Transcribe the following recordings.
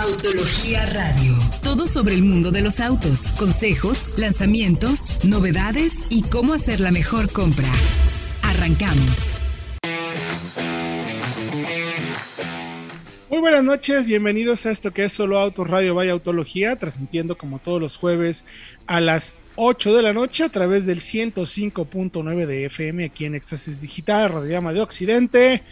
Autología Radio. Todo sobre el mundo de los autos, consejos, lanzamientos, novedades y cómo hacer la mejor compra. Arrancamos. Muy buenas noches, bienvenidos a esto que es Solo Autos Radio Vaya Autología, transmitiendo como todos los jueves a las 8 de la noche a través del 105.9 de FM aquí en Éxtasis Digital, Radiograma de Occidente,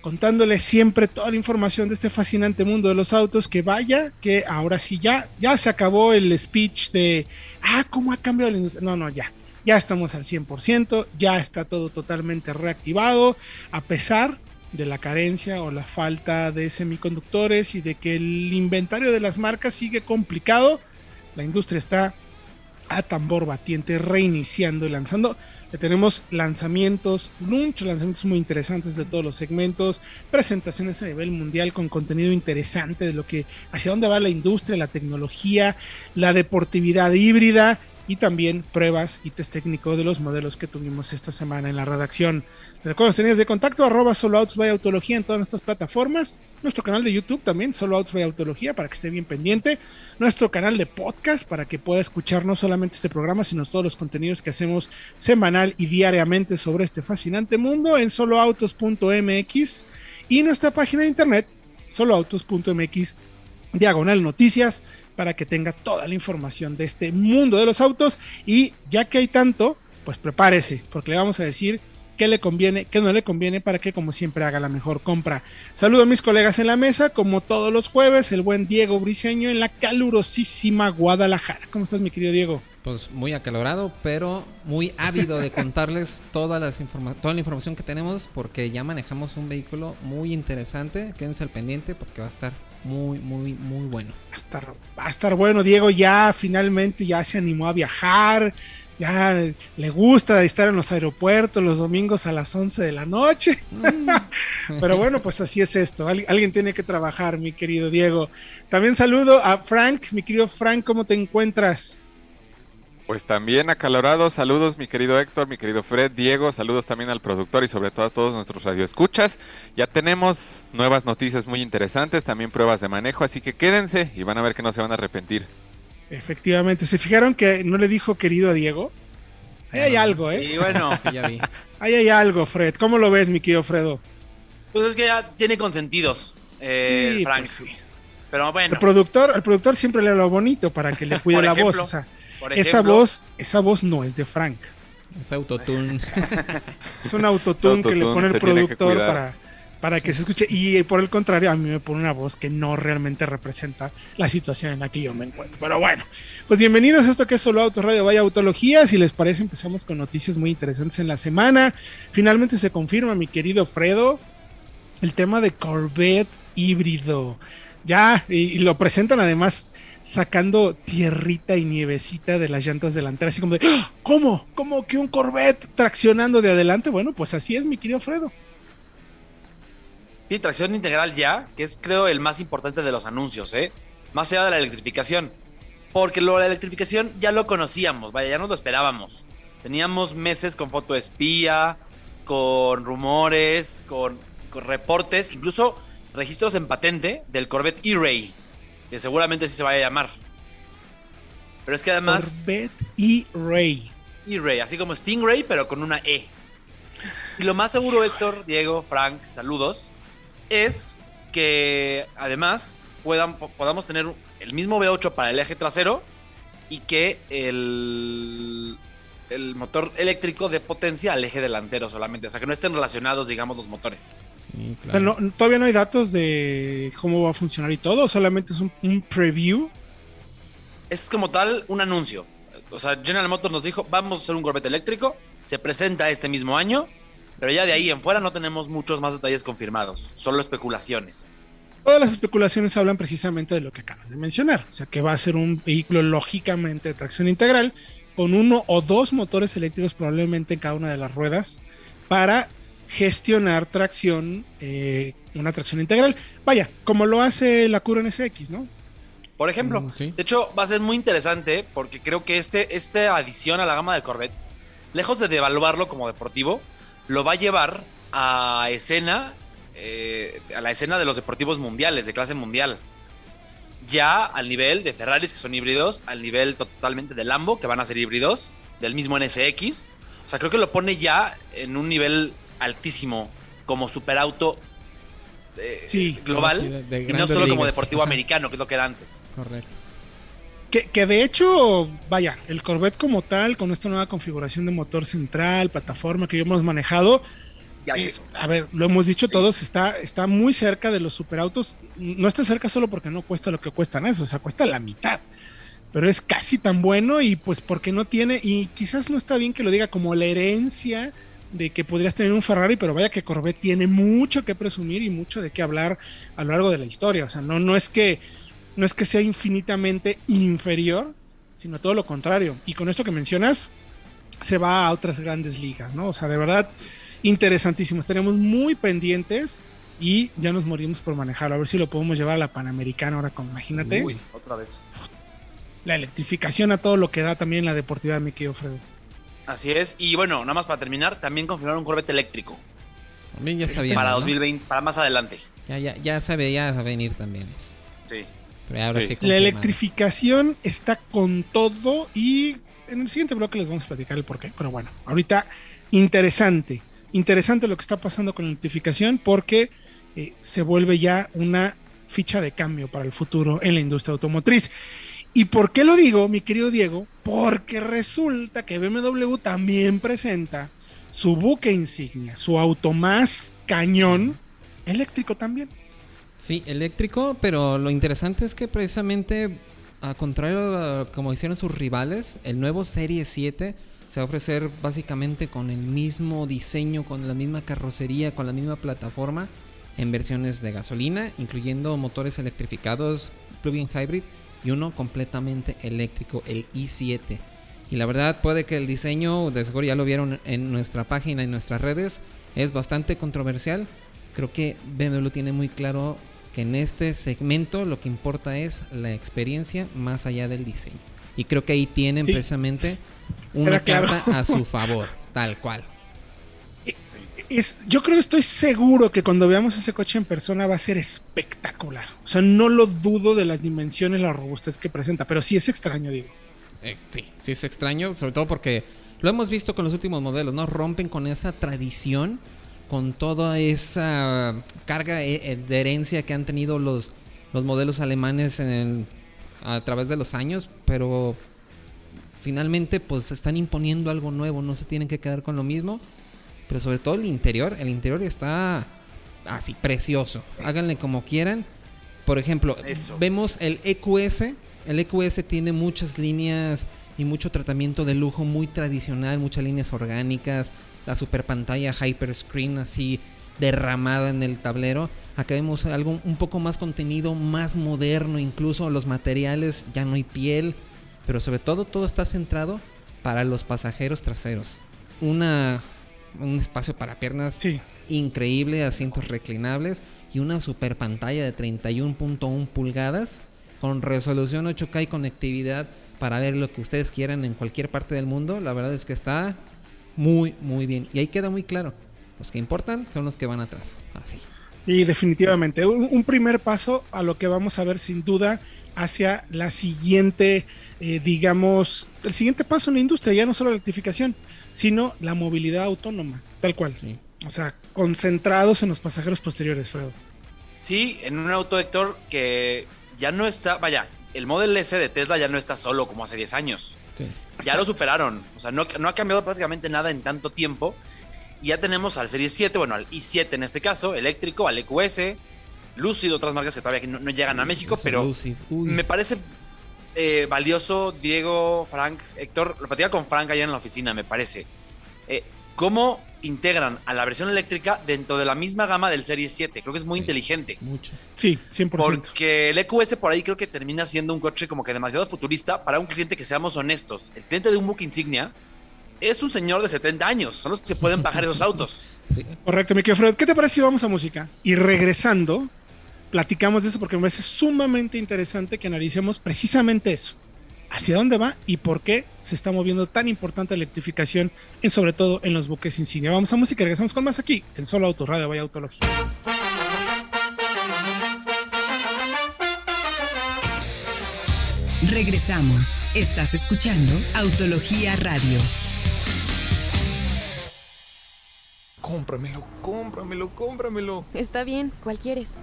contándoles siempre toda la información de este fascinante mundo de los autos, que vaya, que ahora sí ya, ya se acabó el speech de, ah, ¿cómo ha cambiado la industria? No, no, ya, ya estamos al 100%, ya está todo totalmente reactivado, a pesar de la carencia o la falta de semiconductores y de que el inventario de las marcas sigue complicado, la industria está a tambor batiente reiniciando y lanzando. Tenemos lanzamientos, muchos lanzamientos muy interesantes de todos los segmentos, presentaciones a nivel mundial con contenido interesante de lo que hacia dónde va la industria, la tecnología, la deportividad híbrida y también pruebas y test técnico de los modelos que tuvimos esta semana en la redacción. Recuerden tenías de contacto arroba solo autos by en todas nuestras plataformas, nuestro canal de YouTube también, solo autología para que esté bien pendiente, nuestro canal de podcast para que pueda escuchar no solamente este programa, sino todos los contenidos que hacemos semanal y diariamente sobre este fascinante mundo en soloautos.mx y nuestra página de internet soloautos.mx diagonal noticias para que tenga toda la información de este mundo de los autos. Y ya que hay tanto, pues prepárese, porque le vamos a decir qué le conviene, qué no le conviene, para que como siempre haga la mejor compra. Saludo a mis colegas en la mesa, como todos los jueves, el buen Diego Briseño en la calurosísima Guadalajara. ¿Cómo estás, mi querido Diego? Pues muy acalorado, pero muy ávido de contarles todas las toda la información que tenemos, porque ya manejamos un vehículo muy interesante. Quédense al pendiente porque va a estar muy, muy, muy bueno. Va a estar, va a estar bueno. Diego ya finalmente ya se animó a viajar. Ya le gusta estar en los aeropuertos los domingos a las 11 de la noche. Mm. Pero bueno, pues así es esto. alguien tiene que trabajar, mi querido Diego. También saludo a Frank. Mi querido Frank, ¿cómo te encuentras? Pues también acalorado, saludos mi querido Héctor, mi querido Fred, Diego, saludos también al productor y sobre todo a todos nuestros radioescuchas. Ya tenemos nuevas noticias muy interesantes, también pruebas de manejo, así que quédense y van a ver que no se van a arrepentir. Efectivamente, ¿se fijaron que no le dijo querido a Diego? Ahí hay algo, ¿eh? Y bueno, ya vi. Ahí hay algo, Fred. ¿Cómo lo ves, mi querido Fredo? Pues es que ya tiene consentidos, eh, sí, Frank. Pues sí. Pero bueno. El productor, el productor siempre le lo bonito para que le cuide la voz. O sea, esa voz, esa voz no es de Frank. Es autotune. es un autotune que le pone el productor para, para que se escuche. Y por el contrario, a mí me pone una voz que no realmente representa la situación en la que yo me encuentro. Pero bueno, pues bienvenidos a esto que es Solo Autos Radio Vaya Autología. Si les parece, empezamos con noticias muy interesantes en la semana. Finalmente se confirma, mi querido Fredo, el tema de Corvette híbrido. Ya, y lo presentan además sacando tierrita y nievecita de las llantas delanteras, así como de, ¡Ah! ¿cómo? ¿Cómo que un Corvette traccionando de adelante? Bueno, pues así es, mi querido Fredo. Sí, tracción integral ya, que es creo el más importante de los anuncios, ¿eh? Más allá de la electrificación. Porque lo de la electrificación ya lo conocíamos, vaya, ya nos lo esperábamos. Teníamos meses con foto espía, con rumores, con, con reportes, incluso registros en patente del Corvette E-Ray, que seguramente sí se vaya a llamar. Pero es que además. Corvette E-Ray. E-Ray, así como Stingray, pero con una E. Y lo más seguro, Héctor, Diego, Frank, saludos, es que además puedan, podamos tener el mismo V8 para el eje trasero y que el, el motor eléctrico de potencia al eje delantero solamente. O sea, que no estén relacionados, digamos, los motores. todavía no hay datos de cómo va a funcionar y todo, solamente es un, preview. Es como tal un anuncio. O sea, General Motors nos dijo, vamos a hacer un Corvette eléctrico, se presenta este mismo año, pero ya de ahí en fuera no tenemos muchos más detalles confirmados, solo especulaciones. Todas las especulaciones hablan precisamente de lo que acabas de mencionar, o sea que va a ser un vehículo lógicamente de tracción integral, con uno o dos motores eléctricos probablemente en cada una de las ruedas para gestionar tracción, eh, una tracción integral. Vaya, como lo hace la Cura NSX, ¿no? Por ejemplo, mm, de hecho va a ser muy interesante porque creo que este, esta adición a la gama del Corvette, lejos de devaluarlo como deportivo, lo va a llevar a escena, eh, a la escena de los deportivos mundiales, de clase mundial. Ya al nivel de Ferraris que son híbridos, al nivel totalmente de Lambo que van a ser híbridos, del mismo NSX. O sea, creo que lo pone ya en un nivel altísimo como superauto eh, Sí. global Sí, de- de y no solo como deportivo Ajá. americano, que es lo que era antes. Correcto. Que, que de hecho, vaya, el Corvette como tal, con esta nueva configuración de motor central, plataforma que ya hemos manejado, Ya es eh, eso. a ver, lo hemos dicho todos, está, está muy cerca de los superautos. No está cerca solo porque no cuesta lo que cuestan eso, o sea, cuesta la mitad. Pero es casi tan bueno y pues porque no tiene, y quizás no está bien que lo diga como la herencia de que podrías tener un Ferrari, pero vaya que Corvette tiene mucho que presumir y mucho de qué hablar a lo largo de la historia. O sea, no, no es que no es que sea infinitamente inferior, sino todo lo contrario. Y con esto que mencionas, se va a otras grandes ligas, ¿no? O sea, de verdad, interesantísimo. Estaremos muy pendientes y ya nos morimos por manejarlo. A ver si lo podemos llevar a la Panamericana ahora con, imagínate, Uy, otra vez. la electrificación a todo lo que da también la deportividad, mi querido Fredo. Así es. Y bueno, nada más para terminar, también confirmaron un Corvette eléctrico También ya sabía. para ¿no? 2020, para más adelante. Ya, ya, ya se veía venir también eso. Sí. Pero ahora Sí. sí. La electrificación está con todo y en el siguiente bloque les vamos a platicar el porqué. Pero bueno, ahorita interesante, interesante lo que está pasando con la electrificación porque eh, se vuelve ya una ficha de cambio para el futuro en la industria automotriz. ¿Y por qué lo digo, mi querido Diego? Porque resulta que BMW también presenta su buque insignia, su auto más cañón eléctrico también. Sí, eléctrico, pero lo interesante es que precisamente, a contrario a como hicieron sus rivales, el nuevo Serie 7 se va a ofrecer básicamente con el mismo diseño, con la misma carrocería, con la misma plataforma en versiones de gasolina, incluyendo motores electrificados, plug-in hybrid y uno completamente eléctrico, el i7. Y la verdad puede que el diseño, de seguro ya lo vieron en nuestra página, en nuestras redes, es bastante controversial. Creo que BMW tiene muy claro que en este segmento lo que importa es la experiencia más allá del diseño. Y creo que ahí tienen Sí. precisamente una claro. carta a su favor, tal cual. es, yo creo que estoy seguro que cuando veamos ese coche en persona va a ser espectacular. O sea, no lo dudo de las dimensiones, la robustez que presenta, pero sí es extraño, digo. Eh, sí, sí es extraño, sobre todo porque lo hemos visto con los últimos modelos, ¿no? Rompen con esa tradición, con toda esa carga eh, eh, de herencia que han tenido los, los modelos alemanes en- a través de los años, pero finalmente pues están imponiendo algo nuevo, no se tienen que quedar con lo mismo, pero sobre todo el interior, el interior está así, precioso, háganle como quieran. Por ejemplo, Eso. vemos el EQS, el EQS tiene muchas líneas y mucho tratamiento de lujo muy tradicional, muchas líneas orgánicas, la super pantalla hyperscreen así derramada en el tablero. Acá vemos algo un poco más contenido, más moderno, incluso los materiales ya no hay piel, pero sobre todo todo está centrado para los pasajeros traseros. Una un espacio para piernas Sí. increíble, asientos reclinables y una super pantalla de 31.1 pulgadas con resolución 8K y conectividad para ver lo que ustedes quieran en cualquier parte del mundo. La verdad es que está muy, muy bien. Y ahí queda muy claro. Los que importan son los que van atrás. Así. Sí, definitivamente. Un, un primer paso a lo que vamos a ver sin duda hacia la siguiente, eh, digamos, el siguiente paso en la industria, ya no solo la electrificación, sino la movilidad autónoma, tal cual. Sí. O sea, concentrados en los pasajeros posteriores, Fredo. Sí, en un auto, Héctor, que ya no está, vaya, el Model S de Tesla ya no está solo como hace 10 años. Sí. Ya lo superaron. O sea, no, no ha cambiado prácticamente nada en tanto tiempo. Y ya tenemos al Serie 7, bueno, al i7 en este caso, eléctrico, al EQS, Lucid, otras marcas que todavía no, no llegan a México, Eso, pero me parece eh, valioso, Diego, Frank, Héctor, lo platicaba con Frank allá en la oficina, me parece. Eh, ¿Cómo integran a la versión eléctrica dentro de la misma gama del Serie 7? Creo que es muy Sí. inteligente. Mucho. Sí, 100%. Porque el EQS por ahí creo que termina siendo un coche como que demasiado futurista para un cliente que seamos honestos. El cliente de un book insignia es un señor de 70 años. Son los que se pueden bajar esos autos. Sí. Correcto, mi querido Fred. ¿Qué te parece si vamos a música? Y regresando, platicamos de eso porque me parece sumamente interesante que analicemos precisamente eso. Hacia dónde va y por qué se está moviendo tan importante la electrificación, en, sobre todo en los buques insignia. Vamos a música y regresamos con más aquí, en Solo Auto Radio Vaya Autología. Regresamos. Estás escuchando Autología Radio. Cómpramelo, cómpramelo, cómpramelo. Está bien, ¿cuál quieres?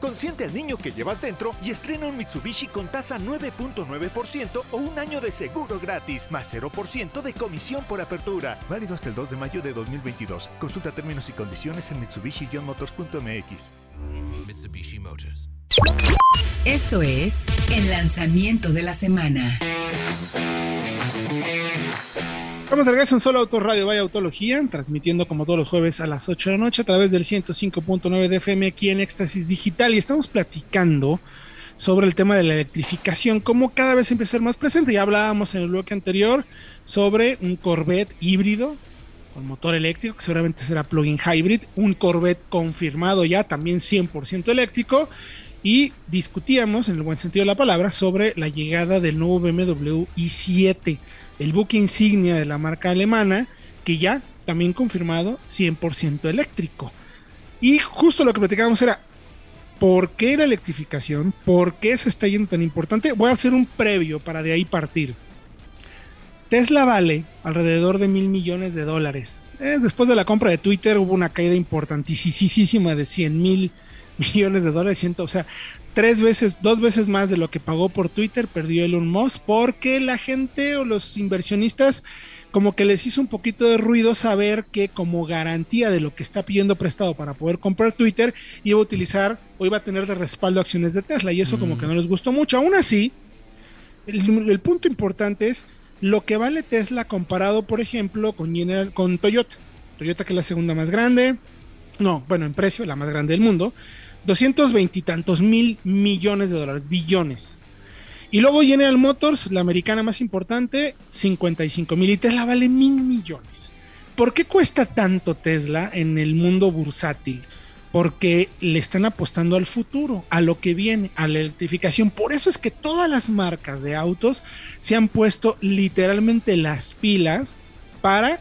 Consiente al niño que llevas dentro y estrena un Mitsubishi con tasa 9.9% o un año de seguro gratis, más 0% de comisión por apertura. Válido hasta el 2 de mayo de 2022. Consulta términos y condiciones en mitsubishi-motors.mx. Mitsubishi Motors. Esto es el lanzamiento de la semana. Vamos de regreso en Solo Auto Radio Vaya Autología, transmitiendo como todos los jueves a las 8 de la noche a través del 105.9 de FM aquí en Éxtasis Digital. Y estamos platicando sobre el tema de la electrificación, cómo cada vez empieza a ser más presente. Ya hablábamos en el bloque anterior sobre un Corvette híbrido con motor eléctrico, que seguramente será plug-in hybrid, un Corvette confirmado ya también 100% eléctrico. Y discutíamos, en el buen sentido de la palabra, sobre la llegada del nuevo BMW i7, el buque insignia de la marca alemana, que ya también confirmado 100% eléctrico. Y justo lo que platicábamos era, ¿por qué la electrificación? ¿Por qué se está yendo tan importante? Voy a hacer un previo para de ahí partir. Tesla vale alrededor de mil millones de dólares. Eh, después de la compra de Twitter hubo una caída importantísima de 100 mil millones de dólares, o sea, tres veces, dos veces más de lo que pagó por Twitter perdió Elon Musk porque la gente o los inversionistas como que les hizo un poquito de ruido saber que como garantía de lo que está pidiendo prestado para poder comprar Twitter iba a utilizar o iba a tener de respaldo acciones de Tesla y eso como que no les gustó mucho. Aún así, el, punto importante es lo que vale Tesla comparado, por ejemplo, con, con Toyota. Toyota que es la segunda más grande, no, bueno, en precio, la más grande del mundo. 220 y tantos mil millones de dólares, billones. Y luego General Motors, la americana más importante, 55 mil y Tesla vale mil millones. ¿Por qué cuesta tanto Tesla en el mundo bursátil? Porque le están apostando al futuro, a lo que viene, a la electrificación. Por eso es que todas las marcas de autos se han puesto literalmente las pilas para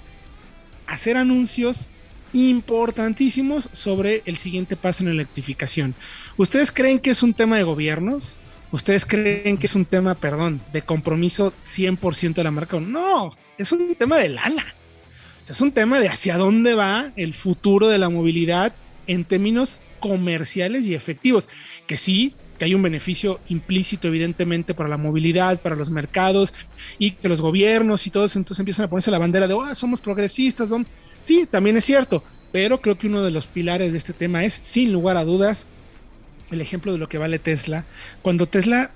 hacer anuncios importantísimos sobre el siguiente paso en electrificación. ¿Ustedes creen que es un tema de gobiernos? ¿Ustedes creen que es un tema, perdón, de compromiso 100% de la marca? No, es un tema de lana. O sea, es un tema de hacia dónde va el futuro de la movilidad en términos comerciales y efectivos. Que sí, que hay un beneficio implícito, evidentemente, para la movilidad, para los mercados y que los gobiernos y todos entonces empiezan a ponerse la bandera de, oh, somos progresistas. ¿dónde? Sí, también es cierto, pero creo que uno de los pilares de este tema es, sin lugar a dudas, el ejemplo de lo que vale Tesla. Cuando Tesla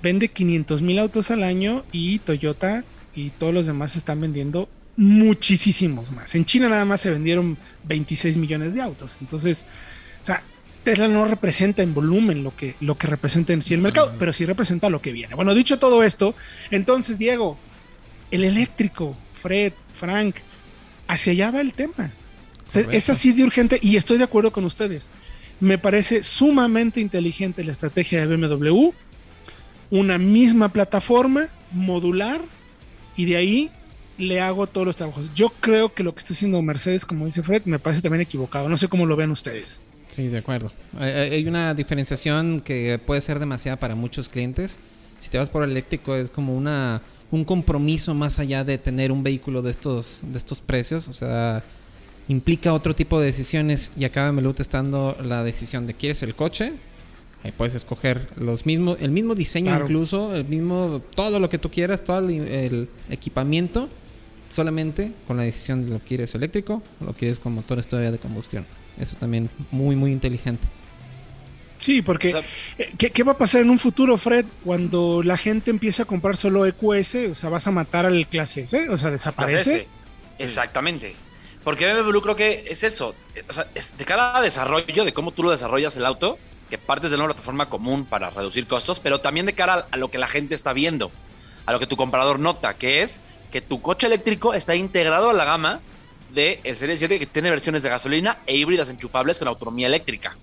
vende 500 mil autos al año y Toyota y todos los demás están vendiendo muchísimos más. En China nada más se vendieron 26 millones de autos. Entonces, o sea, Tesla no representa en volumen lo que, lo que representa en sí el mercado, pero sí representa lo que viene. Bueno, dicho todo esto, entonces, Diego, el eléctrico, Fred, Frank, hacia allá va el tema. es así de urgente y estoy de acuerdo con ustedes. Me parece sumamente inteligente la estrategia de BMW, una misma plataforma modular y de ahí le hago todos los trabajos. Yo creo que lo que está haciendo Mercedes, como dice Fred, me parece también equivocado. No sé cómo lo vean ustedes. Sí, de acuerdo. Hay una diferenciación que puede ser demasiada para muchos clientes. Si te vas por eléctrico es como una un compromiso más allá de tener un vehículo de estos, de estos precios. O sea, implica otro tipo de decisiones y acaba Melut estando la decisión de quieres el coche. Ahí puedes escoger los mismos, el mismo diseño incluso, el mismo, todo lo que tú quieras, todo el, equipamiento, solamente con la decisión de lo quieres eléctrico o lo quieres con motores todavía de combustión. Eso también muy, muy inteligente. Sí, porque eh, ¿qué, va a pasar en un futuro, Fred, cuando la gente empieza a comprar solo EQS? O sea, vas a matar al clase S, o sea, desaparece. Exactamente. Porque BMW creo que es eso. O sea, de cara a desarrollo, de cómo tú lo desarrollas el auto, que partes de una plataforma común para reducir costos, pero también de cara a lo que la gente está viendo, a lo que tu comprador nota, que es que tu coche eléctrico está integrado a la gama de el Serie 7 que tiene versiones de gasolina e híbridas enchufables con autonomía eléctrica.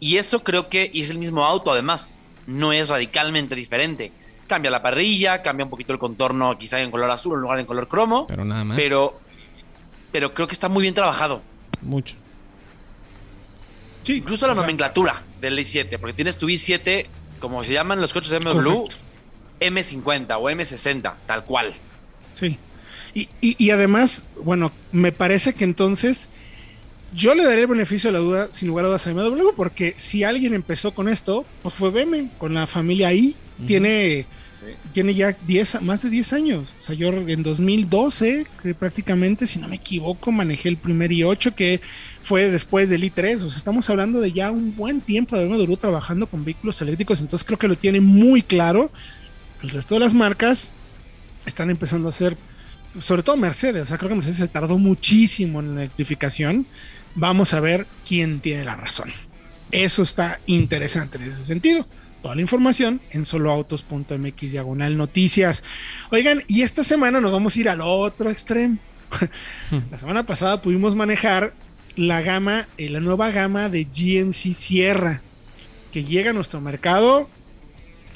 Y eso creo que es el mismo auto, además. No es radicalmente diferente. Cambia la parrilla, cambia un poquito el contorno, quizá en color azul en lugar de en color cromo. Pero nada más. Pero, pero creo que está muy bien trabajado. Mucho. Sí, Incluso la nomenclatura del i7, porque tienes tu i7, como se llaman los coches de BMW. M50 o M60, tal cual. Sí. Y, y, además, bueno, me parece que entonces yo le daré el beneficio de la duda, sin lugar a dudas, a MW, porque si alguien empezó con esto, pues fue BM, con la familia ahí. Tiene tiene ya 10, más de 10 años. O sea, yo en 2012, que prácticamente, si no me equivoco, manejé el primer i8 que fue después del i3. O sea, estamos hablando de ya un buen tiempo de BMW trabajando con vehículos eléctricos. Entonces creo que lo tiene muy claro. El resto de las marcas están empezando a hacer, sobre todo Mercedes. O sea, creo que Mercedes se tardó muchísimo en la electrificación. Vamos a ver quién tiene la razón. Eso está interesante en ese sentido. Toda la información en soloautos.mx diagonal noticias. Oigan, y esta semana nos vamos a ir al otro extremo. la semana pasada pudimos manejar la gama, eh, la nueva gama de GMC Sierra que llega a nuestro mercado.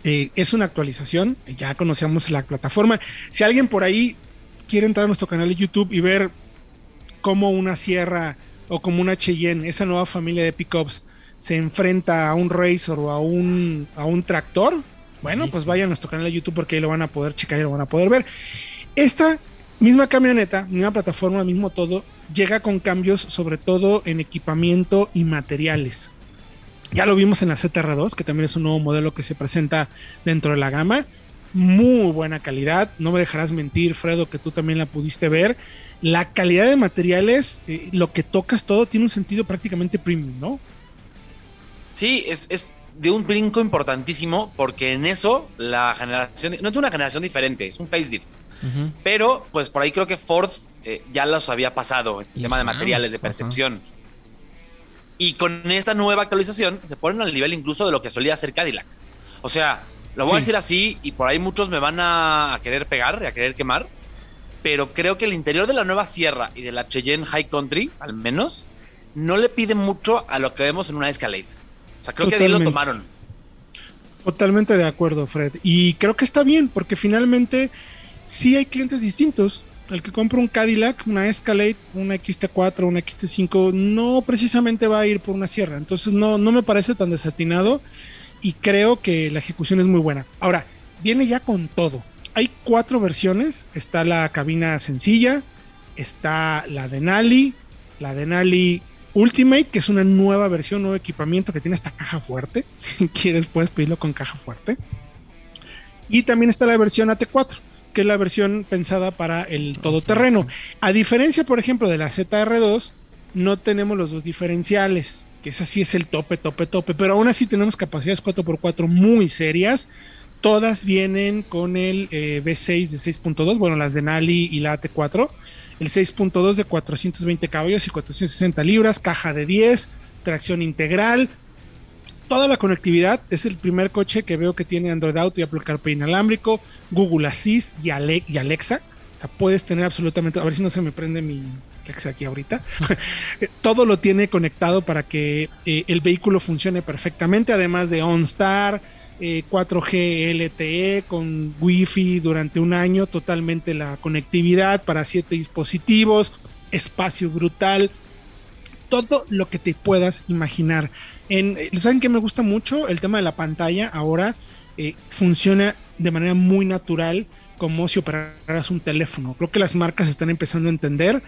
Eh, es una actualización, ya conocíamos la plataforma. Si alguien por ahí quiere entrar a nuestro canal de YouTube y ver cómo una Sierra o como una Cheyenne, esa nueva familia de pickups, se enfrenta a un Razor o a un, a un tractor, bueno, pues vayan a nuestro canal de YouTube porque ahí lo van a poder checar y lo van a poder ver. Esta misma camioneta, misma plataforma, mismo todo, llega con cambios sobre todo en equipamiento y materiales. Ya lo vimos en la ZR2, que también es un nuevo modelo que se presenta dentro de la gama. Muy buena calidad, no me dejarás mentir, Fredo, que tú también la pudiste ver. La calidad de materiales, eh, lo que tocas todo tiene un sentido prácticamente premium, ¿no? Sí, es, de un brinco importantísimo porque en eso la generación, no es una generación diferente, es un facelift. Pero pues por ahí creo que Ford eh, ya los había pasado, el tema de materiales, de percepción. Y con esta nueva actualización se ponen al nivel incluso de lo que solía ser Cadillac. O sea, lo voy a decir así y por ahí muchos me van a, querer pegar y a querer quemar. Pero creo que el interior de la nueva Sierra y de la Cheyenne High Country, al menos, no le pide mucho a lo que vemos en una Escalade. O sea, creo que de ahí lo tomaron. Totalmente de acuerdo, Fred. Y creo que está bien, porque finalmente sí hay clientes distintos. El que compra un Cadillac, una Escalade, una XT4, una XT5, no precisamente va a ir por una sierra. Entonces no, no me parece tan desatinado y creo que la ejecución es muy buena. Ahora, viene ya con todo. Hay cuatro versiones. Está la cabina sencilla, está la Denali, la Denali Ultimate, que es una nueva versión, nuevo equipamiento que tiene esta caja fuerte. Si quieres, puedes pedirlo con caja fuerte. Y también está la versión AT4, que es la versión pensada para el todoterreno. A diferencia, por ejemplo, de la ZR2, no tenemos los dos diferenciales, que ese sí es el tope, tope, tope. Pero aún así tenemos capacidades 4x4 muy serias. Todas vienen con el eh, V6 de 6.2, bueno, las de Nali y la AT4 el 6.2 de 420 caballos y 460 libras, caja de 10, tracción integral, toda la conectividad. Es el primer coche que veo que tiene Android Auto y Apple CarPlay inalámbrico, Google Assist y, Alexa. O sea, puedes tener absolutamente, a ver si no se me prende mi Alexa aquí ahorita. Todo lo tiene conectado para que eh, el vehículo funcione perfectamente, además de OnStar 4G eh, LTE con Wi-Fi durante un año, totalmente la conectividad para siete dispositivos, espacio brutal, todo lo que te puedas imaginar. Eh, ¿Saben que me gusta mucho? El tema de la pantalla ahora funciona de manera muy natural como si operaras un teléfono. Creo que las marcas están empezando a entender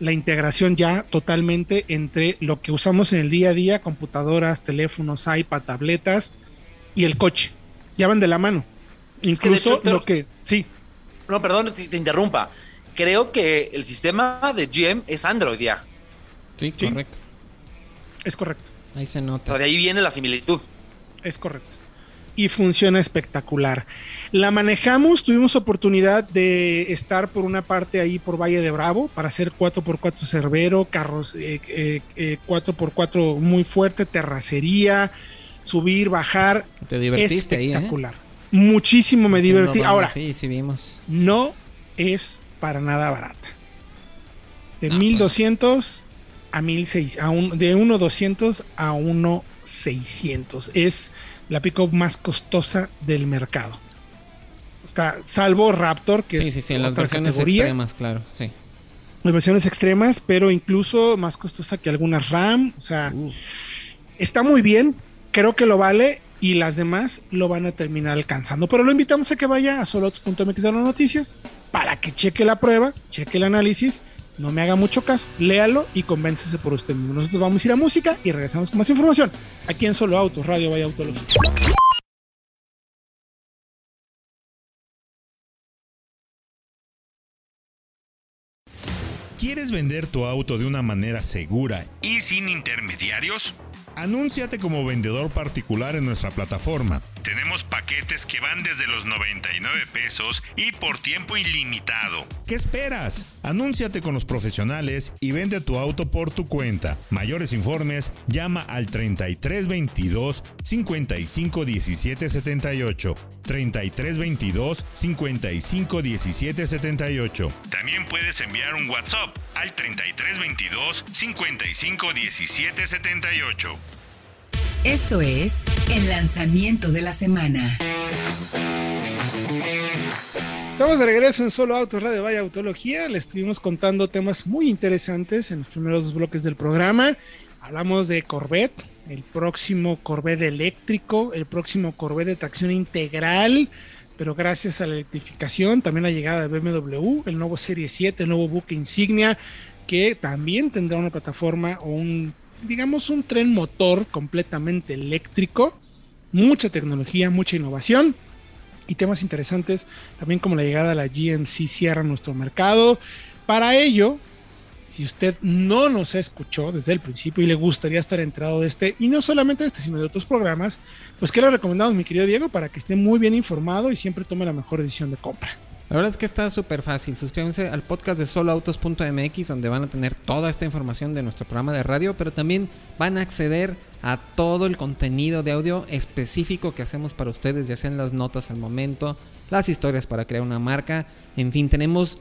la integración ya totalmente entre lo que usamos en el día a día, computadoras, teléfonos, iPad, tabletas, y el coche. Ya van de la mano. Incluso lo que. Sí. No, perdón, te, interrumpa. Creo que el sistema de GM es Android ya. Sí, correcto. Es correcto. Ahí se nota. O sea, de ahí viene la similitud. Es correcto. Y funciona espectacular. La manejamos, tuvimos oportunidad de estar por una parte ahí por Valle de Bravo para hacer 4x4 Cerbero, carros 4x4 eh, eh, muy fuerte, terracería, subir, bajar. Te divertiste ahí. ¿eh? Espectacular. Muchísimo me divertí. Ahora, sí, sí vimos. No es para nada barata. De 1200 a 1600, a un, de 1200 a 1600. Es la pickup más costosa del mercado. Está salvo Raptor, que es sí, sí, en las versiones extremas, claro, sí. Las versiones extremas, pero incluso más costosa que algunas RAM. O sea, está muy bien, creo que lo vale y las demás lo van a terminar alcanzando. Pero lo invitamos a que vaya a soloautos.mx de las noticias para que cheque la prueba, cheque el análisis, no me haga mucho caso, léalo y convéncese por usted mismo. Nosotros vamos a ir a música y regresamos con más información aquí en Solo Autos, Radio Vaya Autología. ¿Quieres vender tu auto de una manera segura y sin intermediarios? Anúnciate como vendedor particular en nuestra plataforma. Tenemos paquetes que van desde los 99 pesos y por tiempo ilimitado. ¿Qué esperas? Anúnciate con los profesionales y vende tu auto por tu cuenta. Mayores informes, llama al 3322 55 17 78. 3322 55 17 78. También puedes enviar un WhatsApp al 3322 55 17 78. Esto es el lanzamiento de la semana. Estamos de regreso en Solo Autos Radio Vaya Autología. Le estuvimos contando temas muy interesantes en los primeros dos bloques del programa. Hablamos de Corvette, el próximo Corvette eléctrico, el próximo Corvette de tracción integral, pero gracias a la electrificación, también la llegada de BMW, el nuevo Serie 7, el nuevo buque insignia, que también tendrá una plataforma o un digamos, un tren motor completamente eléctrico, mucha tecnología, mucha innovación y temas interesantes, también como la llegada de la GMC Sierra a nuestro mercado. Para ello, si usted no nos escuchó desde el principio y le gustaría estar enterado de este, y no solamente de este, sino de otros programas, pues que le recomendamos, mi querido Diego, para que esté muy bien informado y siempre tome la mejor decisión de compra. La verdad es que está súper fácil. Suscríbanse al podcast de soloautos.mx donde van a tener toda esta información de nuestro programa de radio, pero también van a acceder a todo el contenido de audio específico que hacemos para ustedes, ya sean las notas al momento, las historias para crear una marca, en fin, tenemos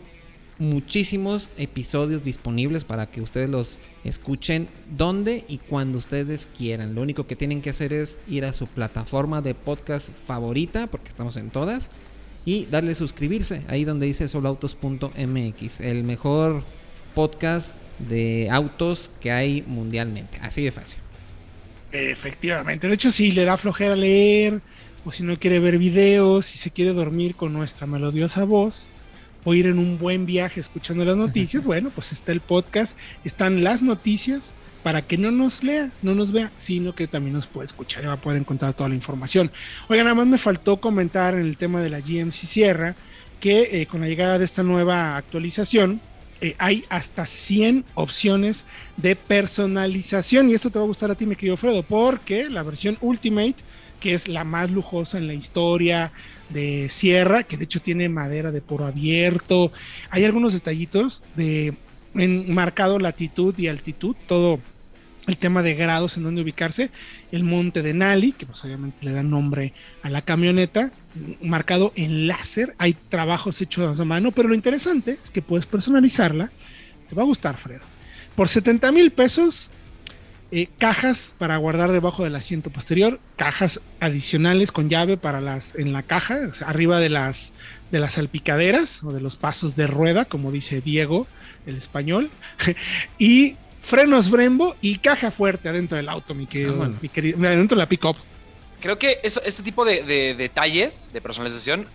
muchísimos episodios disponibles para que ustedes los escuchen donde y cuando ustedes quieran. Lo único que tienen que hacer es ir a su plataforma de podcast favorita, porque estamos en todas y darle suscribirse ahí donde dice soloautos.mx, el mejor podcast de autos que hay mundialmente. Así de fácil. Efectivamente. De hecho, si le da flojera leer, o si no quiere ver videos, si se quiere dormir con nuestra melodiosa voz, o ir en un buen viaje escuchando las noticias, bueno, pues está el podcast, están las noticias para que no nos lea, no nos vea, sino que también nos puede escuchar y va a poder encontrar toda la información. Oiga, nada más me faltó comentar en el tema de la GMC Sierra que eh, con la llegada de esta nueva actualización, eh, hay hasta 100 opciones de personalización. Y esto te va a gustar a ti, mi querido Fredo, porque la versión Ultimate, que es la más lujosa en la historia de Sierra, que de hecho tiene madera de poro abierto, hay algunos detallitos de en marcado latitud y altitud, todo el tema de grados en donde ubicarse, el monte de Nali, que pues obviamente le da nombre a la camioneta, marcado en láser, hay trabajos hechos a mano, pero lo interesante es que puedes personalizarla, te va a gustar Fredo. Por 70 mil pesos, eh, cajas para guardar debajo del asiento posterior, cajas adicionales con llave para las en la caja, arriba de las de las salpicaderas o de los pasos de rueda, como dice Diego, el español, y frenos Brembo y caja fuerte adentro del auto, mi querido, adentro de la pickup. Creo que eso, este tipo de, detalles de personalización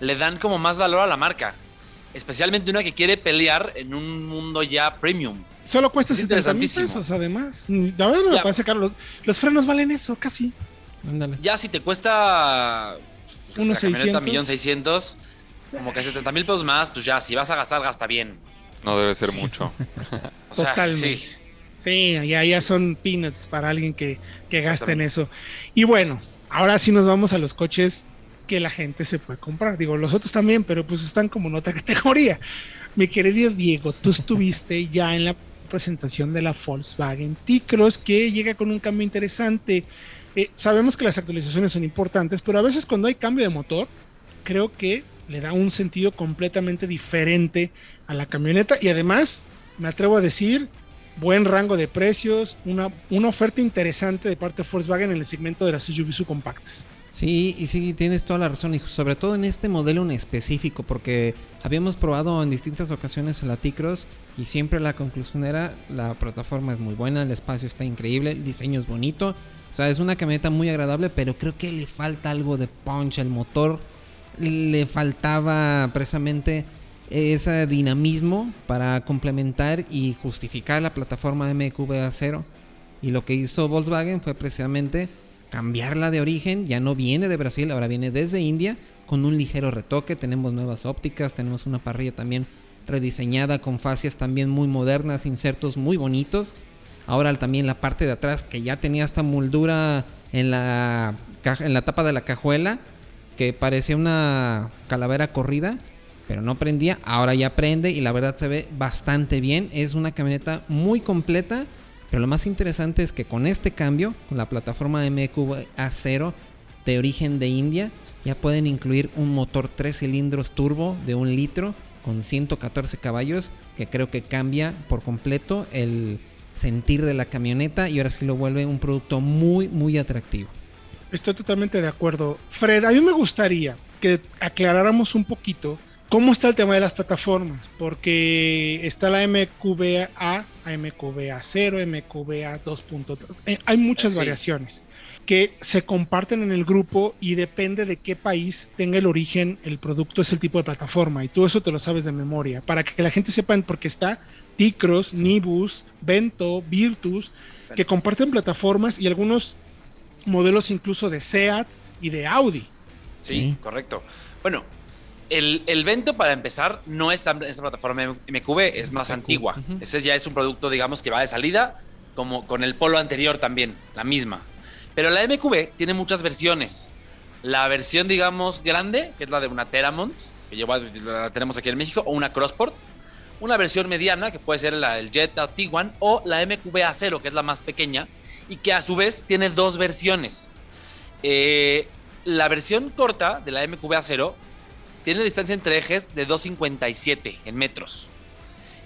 le dan como más valor a la marca. Especialmente una que quiere pelear en un mundo ya premium. Solo cuesta 70 mil pesos, además. La verdad no me parece caro. Los, frenos valen eso, casi. Ya si te cuesta unos 600. millón 600, como que 70 mil pesos más, pues ya, si vas a gastar, gasta bien. No debe ser mucho. o sea, Totalmente. Sí. Sí, ya, ya son peanuts para alguien que, que gaste en eso. Y bueno, ahora sí nos vamos a los coches que la gente se puede comprar. Digo, los otros también, pero pues están como en otra categoría. Mi querido Diego, tú estuviste ya en la presentación de la Volkswagen T-Cross que llega con un cambio interesante. Eh, sabemos que las actualizaciones son importantes, pero a veces cuando hay cambio de motor, creo que le da un sentido completamente diferente a la camioneta y además me atrevo a decir buen rango de precios, una, una oferta interesante de parte de Volkswagen en el segmento de las SUV subcompactas. Sí, y sí, tienes toda la razón, y sobre todo en este modelo en específico, porque habíamos probado en distintas ocasiones el T-Cross y siempre la conclusión era la plataforma es muy buena, el espacio está increíble, el diseño es bonito, o sea, es una camioneta muy agradable, pero creo que le falta algo de punch, el motor. Le faltaba precisamente ese dinamismo para complementar y justificar la plataforma MQB 0 y lo que hizo Volkswagen fue precisamente cambiarla de origen, ya no viene de Brasil, ahora viene desde India con un ligero retoque, tenemos nuevas ópticas, tenemos una parrilla también rediseñada con fascias también muy modernas, insertos muy bonitos. Ahora también la parte de atrás que ya tenía esta moldura en la en la tapa de la cajuela que parecía una calavera corrida, pero no prendía, ahora ya prende y la verdad se ve bastante bien, es una camioneta muy completa pero lo más interesante es que con este cambio, con la plataforma MQB A0 de origen de India, ya pueden incluir un motor 3 cilindros turbo de un litro con 114 caballos, que creo que cambia por completo el sentir de la camioneta y ahora sí lo vuelve un producto muy, muy atractivo. Estoy totalmente de acuerdo. Fred, a mí me gustaría que aclaráramos un poquito ¿Cómo está el tema de las plataformas? Porque está la MQBA, MQBA 0, MQBA 2.3. Hay muchas variaciones que se comparten en el grupo y depende de qué país tenga el origen, el producto es el tipo de plataforma y todo eso te lo sabes de memoria. Para que la gente sepa, porque está T-Cross, Nibus, Vento, Virtus, que comparten plataformas y algunos modelos incluso de SEAT y de Audi. sí. correcto. Bueno, el, el Vento, para empezar, no está en esta plataforma MQB, es más antigua. Ese ya es un producto, digamos, que va de salida, como con el Polo anterior también, la misma. Pero la MQB tiene muchas versiones. La versión, digamos, grande, que es la de una Teramont, que lleva, la tenemos aquí en México, o una Crossport. Una versión mediana, que puede ser la del Jetta Tiguan, o la MQB A0, que es la más pequeña, y que a su vez tiene dos versiones. Eh, la versión corta de la MQB A0 tiene distancia entre ejes de 2,57 en metros.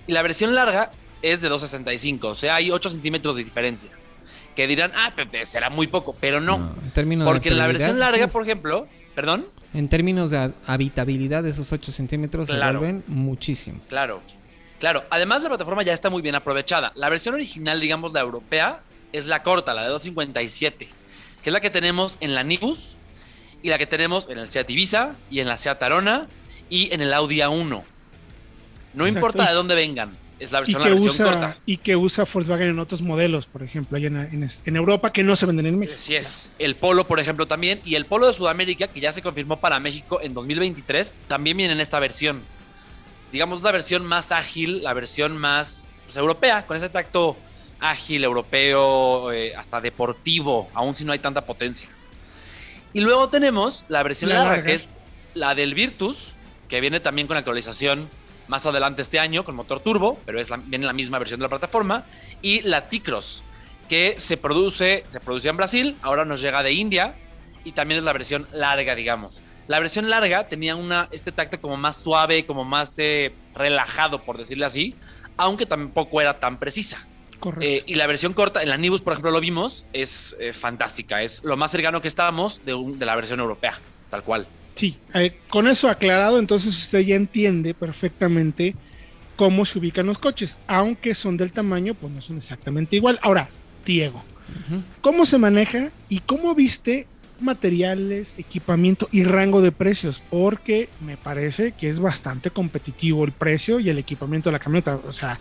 Y la versión larga es de 2,65, o sea, hay 8 centímetros de diferencia. Que dirán, ah, será muy poco, pero no. en términos porque en la versión larga, por ejemplo, perdón. En términos de habitabilidad, esos 8 centímetros se vuelven muchísimo. Claro, claro. Además, la plataforma ya está muy bien aprovechada. La versión original, digamos, la europea, es la corta, la de 2,57, que es la que tenemos en la Nibus, y la que tenemos en el Seat Ibiza y en la Seat Arona y en el Audi A1. No importa de dónde vengan, es la versión, y que usa, corta. Y que usa Volkswagen en otros modelos, por ejemplo, allá en, Europa que no se venden en México. Sí es. El Polo, por ejemplo, también. Y el Polo de Sudamérica, que ya se confirmó para México en 2023, también viene en esta versión. Digamos, la versión más ágil, la versión más pues, europea, con ese tacto ágil, europeo, eh, hasta deportivo, aún si no hay tanta potencia. Y luego tenemos la versión larga, que es la del Virtus, que viene también con actualización más adelante este año con motor turbo, pero es la, viene la misma versión de la plataforma. Y la T-Cross, que se produce, se producía en Brasil, ahora nos llega de India y también es la versión larga, digamos. La versión larga tenía una, este tacto como más suave, como más eh, relajado, por decirle así, aunque tampoco era tan precisa. Eh, y la versión corta, en la Nibus, por ejemplo, lo vimos, es eh, fantástica. Es lo más cercano que estábamos de, de la versión europea, tal cual. Sí, eh, con eso aclarado, entonces usted ya entiende perfectamente cómo se ubican los coches, aunque son del tamaño, pues no son exactamente igual. Ahora, Diego, ¿cómo se maneja y cómo viste materiales, equipamiento y rango de precios? Porque me parece que es bastante competitivo el precio y el equipamiento de la camioneta. O sea,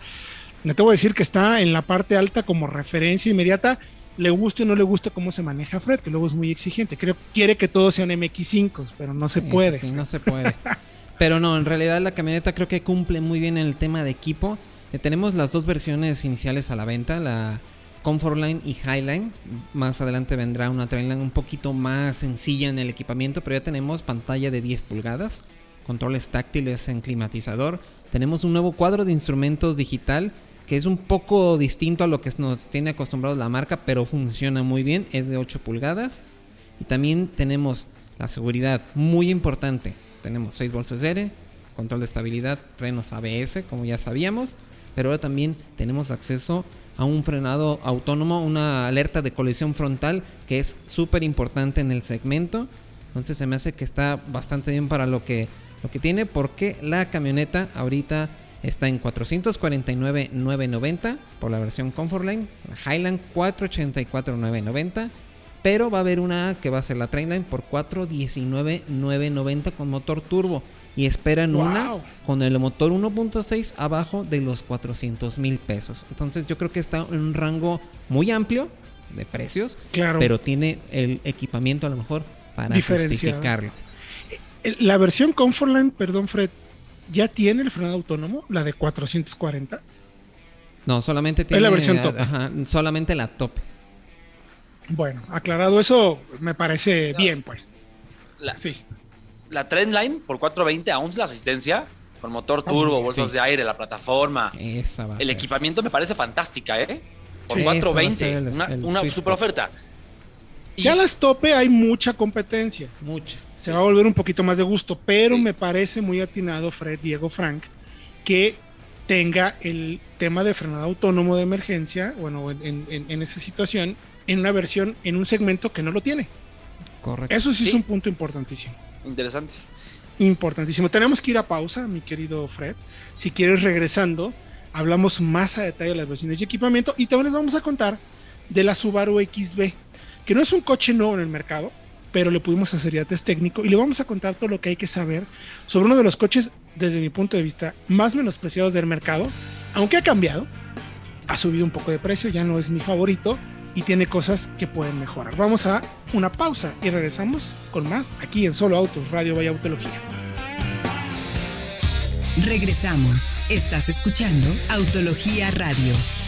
no te voy a decir que está en la parte alta como referencia inmediata. Le guste o no le gusta cómo se maneja Fred, que luego es muy exigente. Creo que quiere que todos sean MX5, pero no se puede. Sí, no se puede. pero no, en realidad la camioneta creo que cumple muy bien en el tema de equipo. Eh, tenemos las dos versiones iniciales a la venta, la Comfortline y Highline. Más adelante vendrá una Trailline un poquito más sencilla en el equipamiento, pero ya tenemos pantalla de 10 pulgadas, controles táctiles en climatizador. Tenemos un nuevo cuadro de instrumentos digital que es un poco distinto a lo que nos tiene acostumbrados la marca, pero funciona muy bien, es de 8 pulgadas. Y también tenemos la seguridad muy importante. Tenemos 6 bolsas aire, control de estabilidad, frenos ABS, como ya sabíamos, pero ahora también tenemos acceso a un frenado autónomo, una alerta de colisión frontal que es súper importante en el segmento. Entonces se me hace que está bastante bien para lo que, lo que tiene porque la camioneta ahorita está en 449,990 por la versión Comfortline, la Highland 484,990, pero va a haber una que va a ser la Trainline por 419,990 con motor turbo y esperan una con el motor 1.6 abajo de los 400 mil pesos. Entonces yo creo que está en un rango muy amplio de precios, pero tiene el equipamiento a lo mejor para justificarlo. Eh, la versión Comfortline, perdón Fred, ¿ya tiene el frenado autónomo? La de 440. No, solamente tiene la versión top. solamente la top. Bueno, aclarado eso, me parece bien, pues. La, sí. La Trendline por 420, aún la asistencia, con motor turbo, bolsas de aire, la plataforma. Esa va el equipamiento me parece fantástica, ¿eh? Por 420, una, super oferta. Ya las tope hay mucha competencia. Mucha. Se va a volver un poquito más de gusto, pero me parece muy atinado Fred Diego Frank que tenga el tema de frenado autónomo de emergencia, bueno, en, en esa situación, en una versión, en un segmento que no lo tiene. Correcto. Eso sí, es un punto importantísimo. Interesante. Importantísimo. Tenemos que ir a pausa, mi querido Fred. Si quieres, regresando, hablamos más a detalle de las versiones y equipamiento y también les vamos a contar de la Subaru XB, que no es un coche nuevo en el mercado, pero le pudimos hacer ya test técnico y le vamos a contar todo lo que hay que saber sobre uno de los coches, desde mi punto de vista, más menospreciados del mercado, aunque ha cambiado, ha subido un poco de precio, ya no es mi favorito, y tiene cosas que pueden mejorar. Vamos a una pausa y regresamos con más aquí en Solo Autos Radio Vaya Autología. Regresamos. Estás escuchando Autología Radio.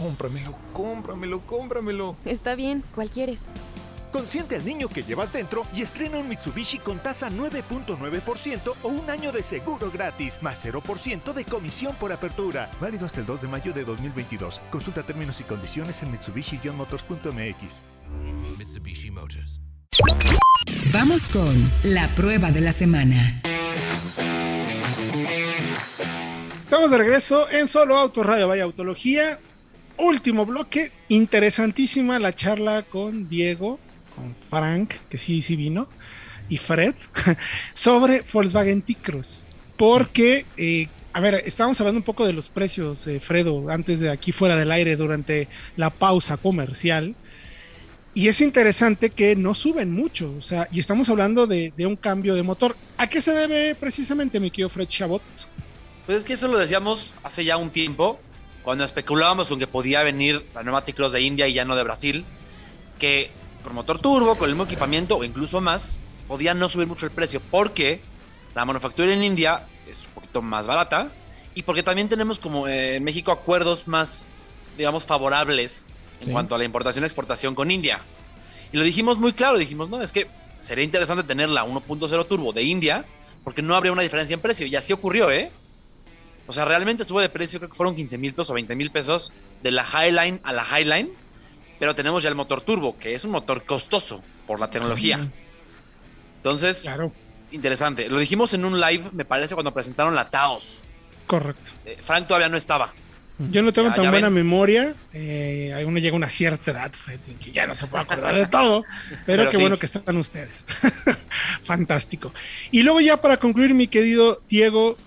Cómpramelo, cómpramelo, cómpramelo. Está bien, ¿cuál quieres? Consiente al niño que llevas dentro y estrena un Mitsubishi con tasa 9.9% o un año de seguro gratis, más 0% de comisión por apertura. Válido hasta el 2 de mayo de 2022. Consulta términos y condiciones en mitsubishi-motors.mx. Mitsubishi Motors. Vamos con la prueba de la semana. Estamos de regreso en Solo Auto Radio Vaya Autología. Último bloque, interesantísima la charla con Diego Frank, que sí, sí vino, y Fred, sobre Volkswagen T-Cross. Porque, eh, a ver, estábamos hablando un poco de los precios, eh, Fredo, antes de aquí fuera del aire, durante la pausa comercial. Y es interesante que no suben mucho, o sea, y estamos hablando de, un cambio de motor. ¿A qué se debe precisamente, mi querido Fred Chabot? Pues es que eso lo decíamos hace ya un tiempo, cuando especulábamos con que podía venir la nueva T-Cross de India y ya no de Brasil, que con motor turbo, con el mismo equipamiento o incluso más, podía no subir mucho el precio porque la manufactura en India es un poquito más barata y porque también tenemos como eh, en México acuerdos más, digamos, favorables en cuanto a la importación y exportación con India. Y lo dijimos muy claro, dijimos, no, es que sería interesante tener la 1.0 turbo de India porque no habría una diferencia en precio y así ocurrió, ¿eh? O sea, realmente sube de precio, creo que fueron 15 mil pesos o 20 mil pesos de la Highline a la Highline pero tenemos ya el motor turbo, que es un motor costoso por la tecnología. Entonces, claro. interesante. Lo dijimos en un live, me parece, cuando presentaron la Taos. Correcto. Eh, Frank todavía no estaba. Yo no tengo tan buena memoria. Eh, uno llega a una cierta edad, Fred, que ya no se puede acordar de todo. Pero, qué bueno que están ustedes. Fantástico. Y luego, ya para concluir, mi querido Diego,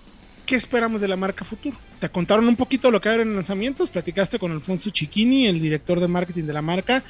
¿qué esperamos de la marca futuro? Te contaron un poquito lo que hay en lanzamientos, platicaste con Alfonso Chiquini, el director de marketing de la marca.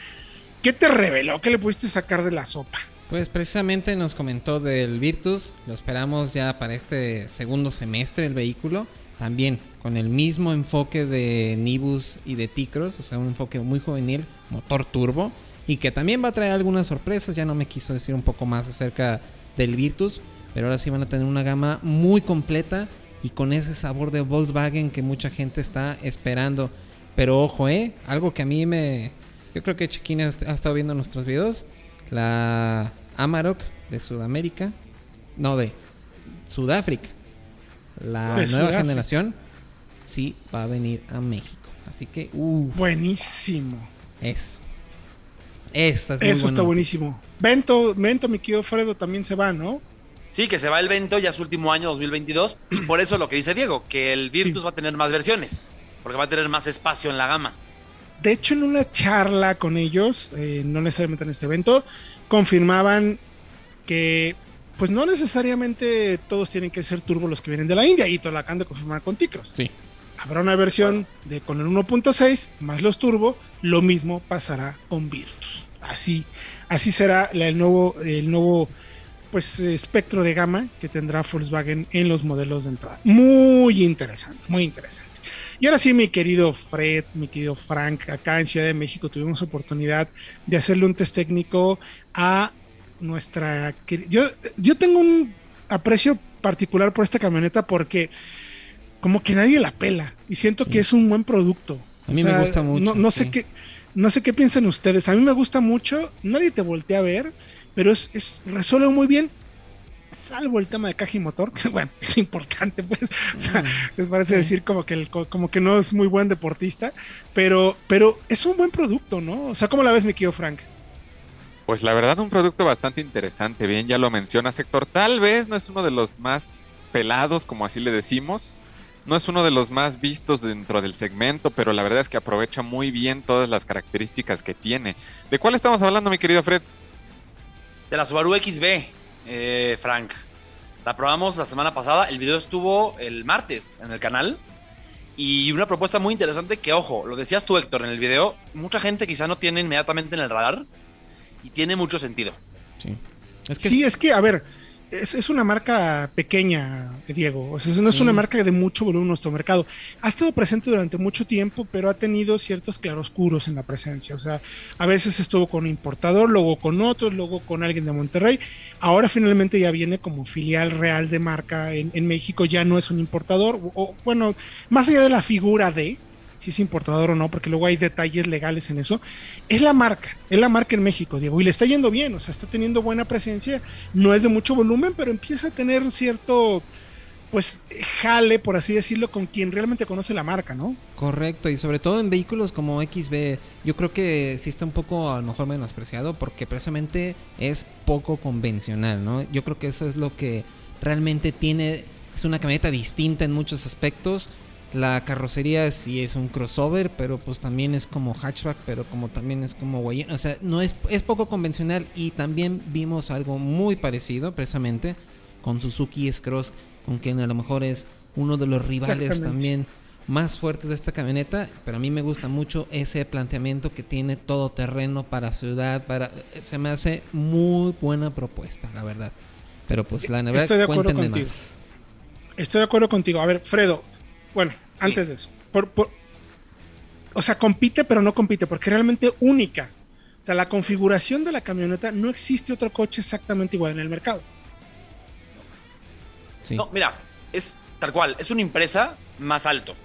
¿Qué te reveló? ¿Qué le pudiste sacar de la sopa? Pues precisamente nos comentó del Virtus, lo esperamos ya para este segundo semestre el vehículo, también con el mismo enfoque de Nibus y de Ticros, o sea, un enfoque muy juvenil, motor turbo, y que también va a traer algunas sorpresas, ya no me quiso decir un poco más acerca del Virtus, pero ahora sí van a tener una gama muy completa y con ese sabor de Volkswagen que mucha gente está esperando. Pero ojo, ¿eh? Algo que a mí me... Yo creo que Chiquini ha estado viendo nuestros videos. La Amarok de Sudamérica. No, de Sudáfrica. La nueva generación. Sí, va a venir a México. Así que, uff. Buenísimo. Eso. Eso está buenísimo. Vento, Vento, mi querido Fredo, también se va, ¿no? Sí, que se va el evento, ya es su último año, 2022. Por eso lo que dice Diego, que el Virtus va a tener más versiones, porque va a tener más espacio en la gama. De hecho, en una charla con ellos, eh, no necesariamente en este evento, confirmaban que pues no necesariamente todos tienen que ser turbo los que vienen de la India y te lo acaban de confirmar con Ticros. Sí. Habrá una versión de con el 1.6 más los turbo, lo mismo pasará con Virtus. Así, así será la- el nuevo, el nuevo pues espectro de gama que tendrá Volkswagen en los modelos de entrada. Muy interesante, muy interesante. Y ahora sí, mi querido Fred, mi querido Frank, acá en Ciudad de México tuvimos oportunidad de hacerle un test técnico a nuestra... Yo, yo tengo un aprecio particular por esta camioneta porque como que nadie la pela y siento Sí. que es un buen producto. A mí me gusta mucho, No, no sé sí. qué, no sé qué piensan ustedes. A mí me gusta mucho. Nadie te voltea a ver, pero es, es resuelve muy bien. Salvo el tema de caja y motor, que bueno, es importante, pues. O sea, les parece decir como que, el- como que no es muy buen deportista, pero, pero es un buen producto, ¿no? O sea, ¿cómo la ves, mi querido Frank? Pues la verdad, un producto bastante interesante. Bien, ya lo menciona Sector. Tal vez no es uno de los más pelados, como así le decimos. No es uno de los más vistos dentro del segmento, pero la verdad es que aprovecha muy bien todas las características que tiene. ¿De cuál estamos hablando, mi querido Fred? De la Subaru XB, eh, Frank. La probamos la semana pasada. El video estuvo el martes en el canal. Y una propuesta muy interesante que, ojo, lo decías tú, Héctor, en el video. Mucha gente quizá no tiene inmediatamente en el radar. Y tiene mucho sentido. Sí. Es que sí, es que, a ver, es, es una marca pequeña, Diego. O sea, no es Sí. una marca de mucho volumen en nuestro mercado. Ha estado presente durante mucho tiempo, pero ha tenido ciertos claroscuros en la presencia. O sea, a veces estuvo con un importador, luego con otros, luego con alguien de Monterrey. Ahora finalmente ya viene como filial real de marca en, en México. Ya no es un importador. O, o, bueno, más allá de la figura de si es importador o no, porque luego hay detalles legales en eso. Es la marca, es la marca en México, Diego, y le está yendo bien, o sea, está teniendo buena presencia, no es de mucho volumen, pero empieza a tener cierto, pues, jale, por así decirlo, con quien realmente conoce la marca, ¿no? Correcto, y sobre todo en vehículos como XB, yo creo que sí está un poco a lo mejor menospreciado porque precisamente es poco convencional, ¿no? Yo creo que eso es lo que realmente tiene, es una camioneta distinta en muchos aspectos. La carrocería sí es un crossover, pero pues también es como hatchback, pero como también es como wagon. O sea, no es, es poco convencional y también vimos algo muy parecido precisamente con Suzuki S-Cross, con quien a lo mejor es uno de los rivales también más fuertes de esta camioneta, pero a mí me gusta mucho ese planteamiento que tiene todo terreno para ciudad, para se me hace muy buena propuesta, la verdad. Pero pues la verdad Estoy de acuerdo contigo. más. Estoy de acuerdo contigo. A ver, Fredo, bueno, antes de eso, por, por- o sea, compite, pero no compite, porque es realmente única. O sea, la configuración de la camioneta no existe otro coche exactamente igual en el mercado. Sí. No, mira, es tal cual, es una empresa más alto.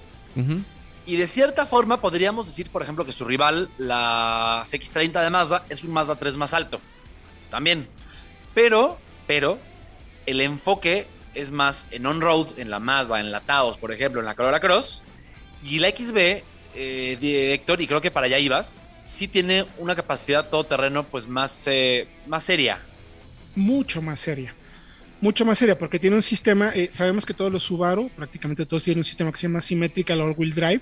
Y de cierta forma podríamos decir, por ejemplo, que su rival, la CX30 de Mazda, es un Mazda 3 más alto. También. Pero, pero, el enfoque es más en on-road, en la Mazda, en la Taos, por ejemplo, en la Corolla Cross. Y la XB, eh, y creo que para allá ibas, sí tiene una capacidad todoterreno pues más, eh, más seria. mucho más seria. Mucho más seria, porque tiene un sistema, eh, sabemos que todos los Subaru, prácticamente todos tienen un sistema que se llama Symmetrical All-Wheel Drive,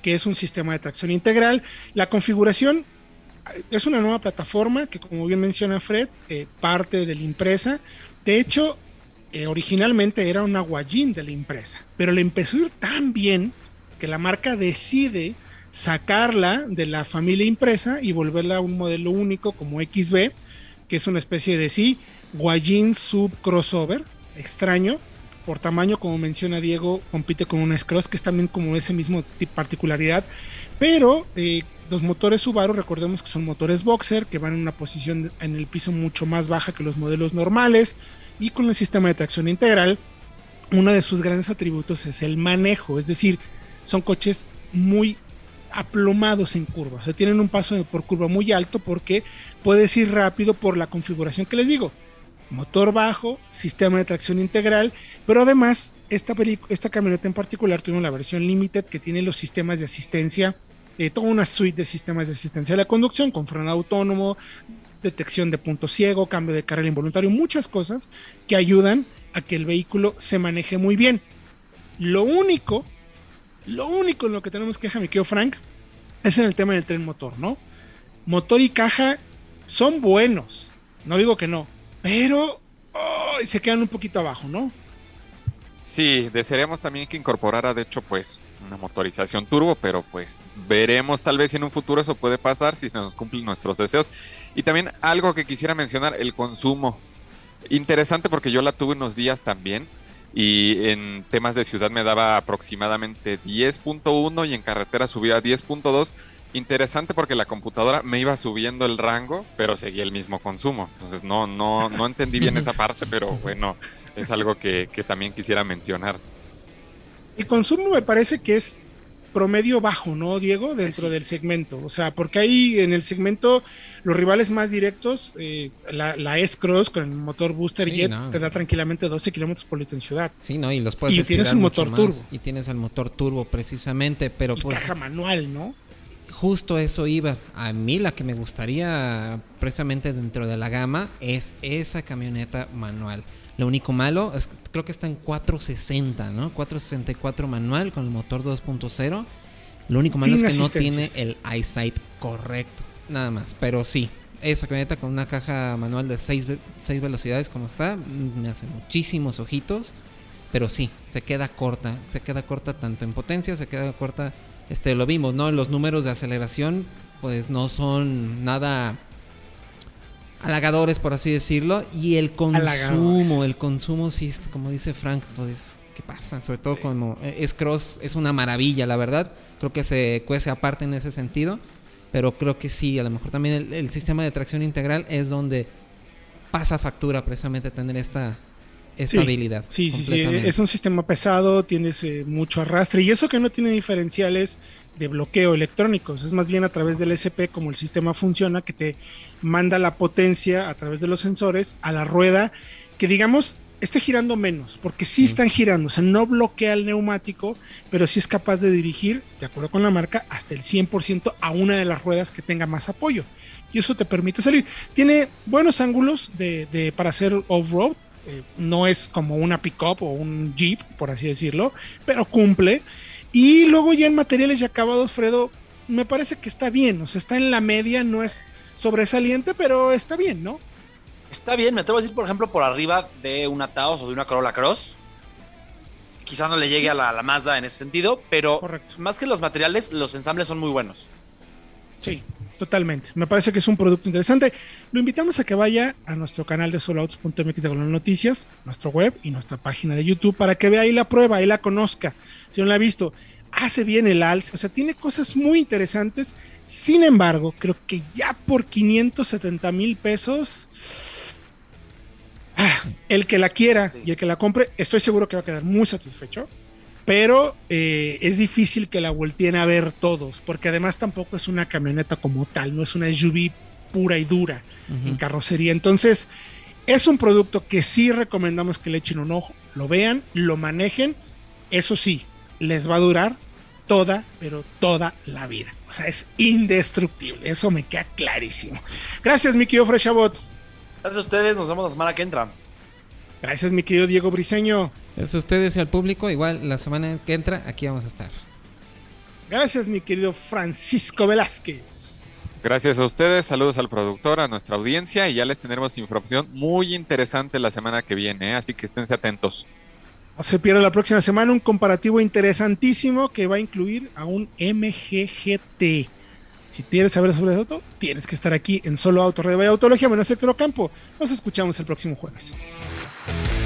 que es un sistema de tracción integral. La configuración es una nueva plataforma que, como bien menciona Fred, eh, parte de la empresa. De hecho, eh, originalmente era una Guayín de la empresa, pero le empezó a ir tan bien que la marca decide sacarla de la familia impresa y volverla a un modelo único como XB, que es una especie de sí, Guayín Sub Crossover, extraño. Por tamaño, como menciona Diego, compite con una S-Cross, que es también como ese mismo particularidad. Pero eh, los motores Subaru, recordemos que son motores boxer, que van en una posición en el piso mucho más baja que los modelos normales. Y con el sistema de tracción integral, uno de sus grandes atributos es el manejo. Es decir, son coches muy aplomados en curva. O sea, tienen un paso por curva muy alto porque puedes ir rápido por la configuración que les digo. Motor bajo, sistema de tracción integral, pero además esta, esta camioneta en particular tiene la versión Limited que tiene los sistemas de asistencia, eh, toda una suite de sistemas de asistencia a la conducción con freno autónomo, detección de punto ciego, cambio de carril involuntario, muchas cosas que ayudan a que el vehículo se maneje muy bien. Lo único, lo único en lo que tenemos queja, mi querido Frank, es en el tema del tren motor, ¿no? Motor y caja son buenos, no digo que no, pero se quedan un poquito abajo, ¿no? Sí, desearíamos también que incorporara, de hecho, pues una motorización turbo, pero pues veremos tal vez si en un futuro eso puede pasar, si se nos cumplen nuestros deseos. Y también algo que quisiera mencionar, el consumo. Interesante porque yo la tuve unos días también y en temas de ciudad me daba aproximadamente 10.1 y en carretera subía a 10.2. Interesante porque la computadora me iba subiendo el rango, pero seguía el mismo consumo. Entonces no, no, no entendí bien esa parte, pero bueno, es algo que, también quisiera mencionar. El consumo me parece que es promedio bajo, ¿no, Diego? Dentro del segmento. O sea, porque ahí en el segmento los rivales más directos, eh, la, la S-Cross con el motor Booster Jet te da tranquilamente 12 kilómetros por litro en ciudad. Sí, ¿no? Y los puedes Y tienes un motor turbo. Y tienes el motor turbo precisamente, pero y pues... caja manual, ¿no? Justo eso iba. A mí la que me gustaría precisamente dentro de la gama es esa camioneta manual. Lo único malo es que creo que está en 460, ¿no? 464 manual con el motor 2.0. Lo único malo es que no tiene el eyesight correcto, nada más. Pero sí, esa camioneta con una caja manual de 6, velocidades como está, me hace muchísimos ojitos. Pero sí, se queda corta, se queda corta tanto en potencia, se queda corta, este lo vimos, ¿no? Los números de aceleración pues no son nada halagadores, por así decirlo. Y el consumo, el consumo, sí, como dice Frank, pues, ¿qué pasa? Sobre todo como eh, es Cross, es una maravilla, la verdad. Creo que se cuece aparte en ese sentido. Pero creo que sí, a lo mejor también el, sistema de tracción integral es donde pasa factura precisamente tener esta, estabilidad. Sí, sí, sí, es un sistema pesado, tienes eh, mucho arrastre y eso que no tiene diferenciales de bloqueo electrónicos, es más bien a través del SP como el sistema funciona, que te manda la potencia a través de los sensores a la rueda, que digamos esté girando menos, porque sí están girando, o sea, no bloquea el neumático, pero sí es capaz de dirigir, de acuerdo con la marca, hasta el 100% a una de las ruedas que tenga más apoyo. Y eso te permite salir. Tiene buenos ángulos de, para hacer off-road, eh, no es como una pickup o un jeep, por así decirlo, pero cumple. Y luego ya en materiales ya acabados, Fredo, me parece que está bien, o sea, está en la media, no es sobresaliente, pero está bien, ¿no? Está bien, me atrevo a decir, por ejemplo, por arriba de una Taos o de una Corolla Cross. Quizá no le llegue a la, la Mazda en ese sentido, pero más que los materiales, los ensambles son muy buenos. Sí, Totalmente. Me parece que es un producto interesante. Lo invitamos a que vaya a nuestro canal de soloautos.mx de Noticias, nuestro web y nuestra página de YouTube para que vea ahí la prueba, ahí la conozca. Si no la ha visto, hace bien el alza, o sea, tiene cosas muy interesantes. Sin embargo, creo que ya por 570 mil pesos, ah, el que la quiera y el que la compre, estoy seguro que va a quedar muy satisfecho pero eh, es difícil que la volteen a ver todos, porque además tampoco es una camioneta como tal, no es una SUV pura y dura en carrocería. Entonces, es un producto que sí recomendamos que le echen un ojo, lo vean, lo manejen. Eso sí, les va a durar toda, pero toda la vida. O sea, es indestructible. Eso me queda clarísimo. Gracias, mi querido Freshabot. Gracias a ustedes. Nos vemos la semana que entra. Gracias, mi querido Diego Briseño. Gracias a ustedes y al público. Igual la semana que entra, aquí vamos a estar. Gracias, mi querido Francisco Velázquez. Gracias a ustedes, saludos al productor, a nuestra audiencia y ya les tendremos información muy interesante la semana que viene, ¿eh? así que esténse atentos. No se pierda la próxima semana un comparativo interesantísimo que va a incluir a un MGGT. Si quieres saber sobre eso, tienes que estar aquí en Solo Auto, Radio y Autología, menos Sector Campo. Nos escuchamos el próximo jueves. Thank you